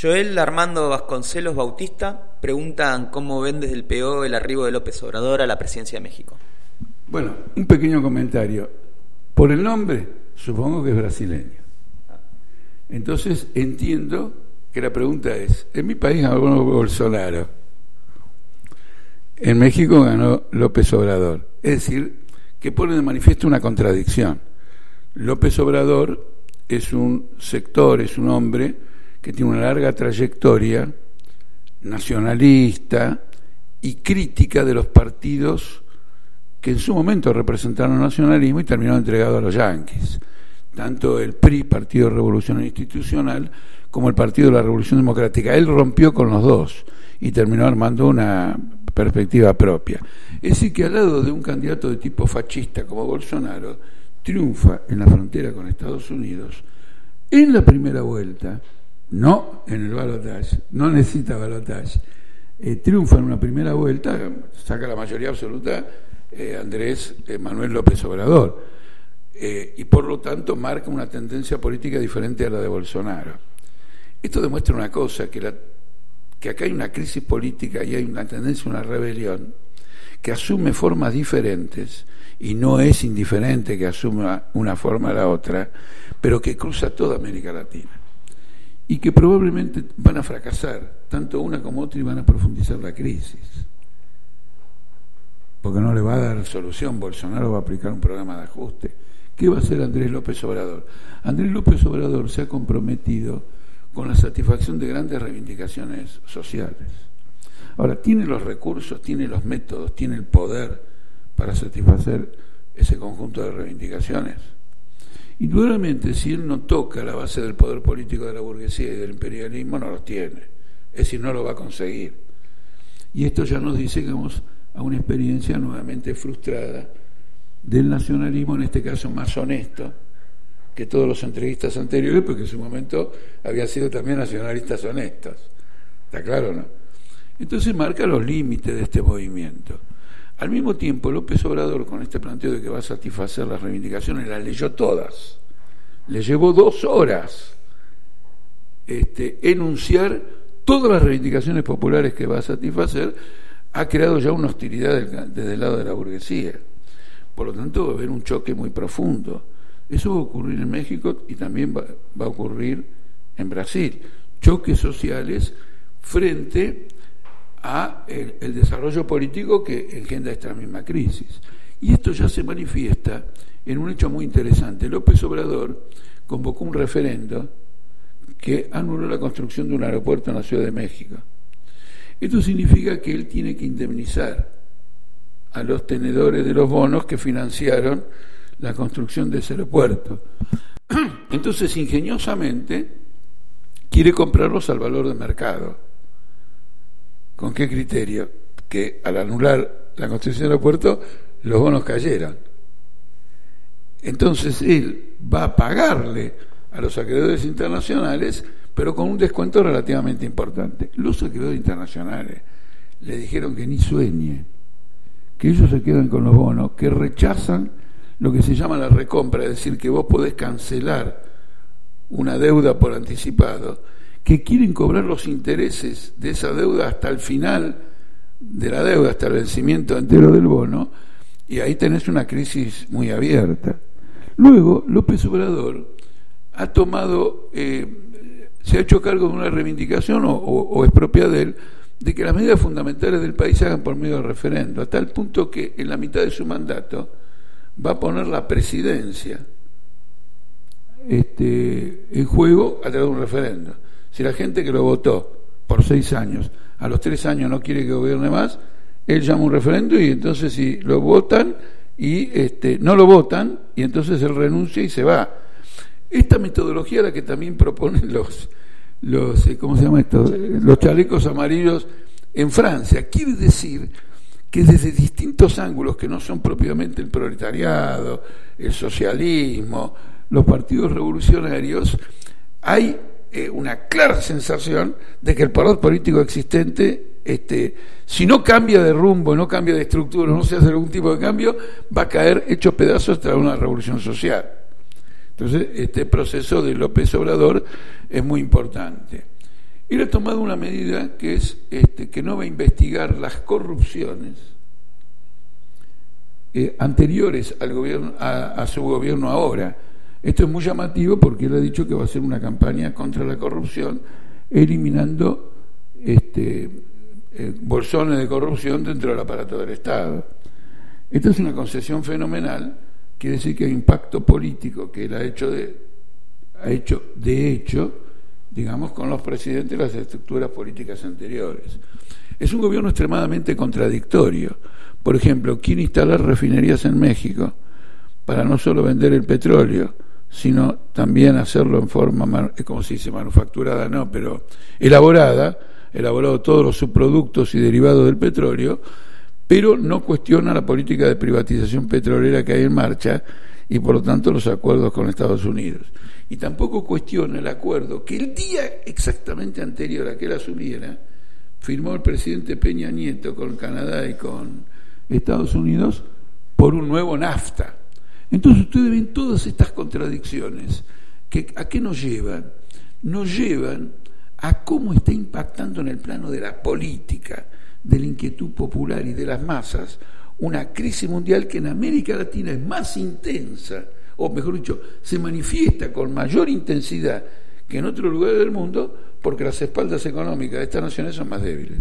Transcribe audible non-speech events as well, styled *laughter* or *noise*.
Joel Armando Vasconcelos Bautista preguntan cómo ven desde el PO el arribo de López Obrador a la presidencia de México. Bueno, un pequeño comentario. Por el nombre, supongo que es brasileño. Entonces entiendo que la pregunta es, en mi país ganó Bolsonaro, en México ganó López Obrador. Es decir, que pone de manifiesto una contradicción. López Obrador es un sector, es un hombre que tiene una larga trayectoria nacionalista y crítica de los partidos que en su momento representaron el nacionalismo y terminaron entregados a los yanquis. Tanto el PRI, Partido Revolucionario Institucional, como el Partido de la Revolución Democrática. Él rompió con los dos y terminó armando una perspectiva propia. Es decir, que al lado de un candidato de tipo fascista como Bolsonaro, triunfa en la frontera con Estados Unidos en la primera vuelta, no en el balotaje, no necesita balotaje, eh, triunfa en una primera vuelta, saca la mayoría absoluta eh, Andrés eh, Manuel López Obrador, y por lo tanto marca una tendencia política diferente a la de Bolsonaro. Esto demuestra una cosa, que, que acá hay una crisis política y hay una tendencia, una rebelión, que asume formas diferentes y no es indiferente que asuma una forma a la otra, pero que cruza toda América Latina y que probablemente van a fracasar, tanto una como otra, y van a profundizar la crisis. Porque no le va a dar solución, Bolsonaro va a aplicar un programa de ajuste. ¿Qué va a hacer Andrés López Obrador? Andrés López Obrador se ha comprometido con la satisfacción de grandes reivindicaciones sociales. Ahora, tiene los recursos, tiene los métodos, tiene el poder para satisfacer ese conjunto de reivindicaciones. Indudablemente, si él no toca la base del poder político de la burguesía y del imperialismo, no los tiene. Es decir, no lo va a conseguir. Y esto ya nos dice que vamos a una experiencia nuevamente frustrada del nacionalismo, en este caso más honesto que todos los entrevistas anteriores, porque en su momento habían sido también nacionalistas honestos. ¿Está claro o no? Entonces marca los límites de este movimiento. Al mismo tiempo, López Obrador, con este planteo de que va a satisfacer las reivindicaciones, las leyó todas. Le llevó dos horas este, enunciar todas las reivindicaciones populares que va a satisfacer, ha creado ya una hostilidad desde el lado de la burguesía. Por lo tanto, va a haber un choque muy profundo. Eso va a ocurrir en México y también va, va a ocurrir en Brasil. Choques sociales frente a el, desarrollo político que engendra esta misma crisis. Y esto ya se manifiesta en un hecho muy interesante. López Obrador convocó un referendo que anuló la construcción de un aeropuerto en la Ciudad de México. Esto significa que él tiene que indemnizar a los tenedores de los bonos que financiaron la construcción de ese aeropuerto. *clears throat* Entonces, ingeniosamente, quiere comprarlos al valor de mercado. ¿Con qué criterio? Que al anular la construcción del aeropuerto, los bonos cayeran. Entonces él va a pagarle a los acreedores internacionales, pero con un descuento relativamente importante. Los acreedores internacionales le dijeron que ni sueñe, que ellos se quedan con los bonos, que rechazan lo que se llama la recompra, es decir, que vos podés cancelar una deuda por anticipado que quieren cobrar los intereses de esa deuda hasta el final de la deuda, hasta el vencimiento entero del bono, y ahí tenés una crisis muy abierta. Luego, López Obrador ha tomado, eh, se ha hecho cargo de una reivindicación, o, es propia de él, de que las medidas fundamentales del país se hagan por medio de referendo, a tal punto que en la mitad de su mandato va a poner la presidencia este, en juego a través de un referendo. Si la gente que lo votó por seis años, a los tres años no quiere que gobierne más, él llama un referendo y entonces si lo votan y este, no lo votan, y entonces él renuncia y se va. Esta metodología la que también proponen *laughs* los, los eh, ¿cómo se llama esto? los chalecos amarillos en Francia. Quiere decir que desde distintos ángulos que no son propiamente el proletariado, el socialismo, los partidos revolucionarios, hay eh, una clara sensación de que el poder político existente, este, si no cambia de rumbo, no cambia de estructura, no se hace algún tipo de cambio, va a caer hecho pedazos tras una revolución social. Entonces, este proceso de López Obrador es muy importante. él ha tomado una medida que es este, que no va a investigar las corrupciones eh, anteriores al gobierno, a, su gobierno ahora. Esto es muy llamativo porque él ha dicho que va a hacer una campaña contra la corrupción, eliminando este, eh, bolsones de corrupción dentro del aparato del Estado. Esta es una concesión fenomenal, quiere decir que el impacto político que él ha hecho de, ha hecho de hecho, digamos, con los presidentes de las estructuras políticas anteriores. Es un gobierno extremadamente contradictorio. Por ejemplo, quiere instalar refinerías en México para no solo vender el petróleo, sino también hacerlo en forma, como se dice, manufacturada, no, pero elaborada, elaborado todos los subproductos y derivados del petróleo, pero no cuestiona la política de privatización petrolera que hay en marcha y por lo tanto los acuerdos con Estados Unidos. Y tampoco cuestiona el acuerdo que el día exactamente anterior a que él asumiera, firmó el presidente Peña Nieto con Canadá y con Estados Unidos por un nuevo NAFTA. Entonces ustedes ven todas estas contradicciones. Que, ¿A qué nos llevan? Nos llevan a cómo está impactando en el plano de la política, de la inquietud popular y de las masas, una crisis mundial que en América Latina es más intensa, o mejor dicho, se manifiesta con mayor intensidad que en otros lugares del mundo, porque las espaldas económicas de estas naciones son más débiles.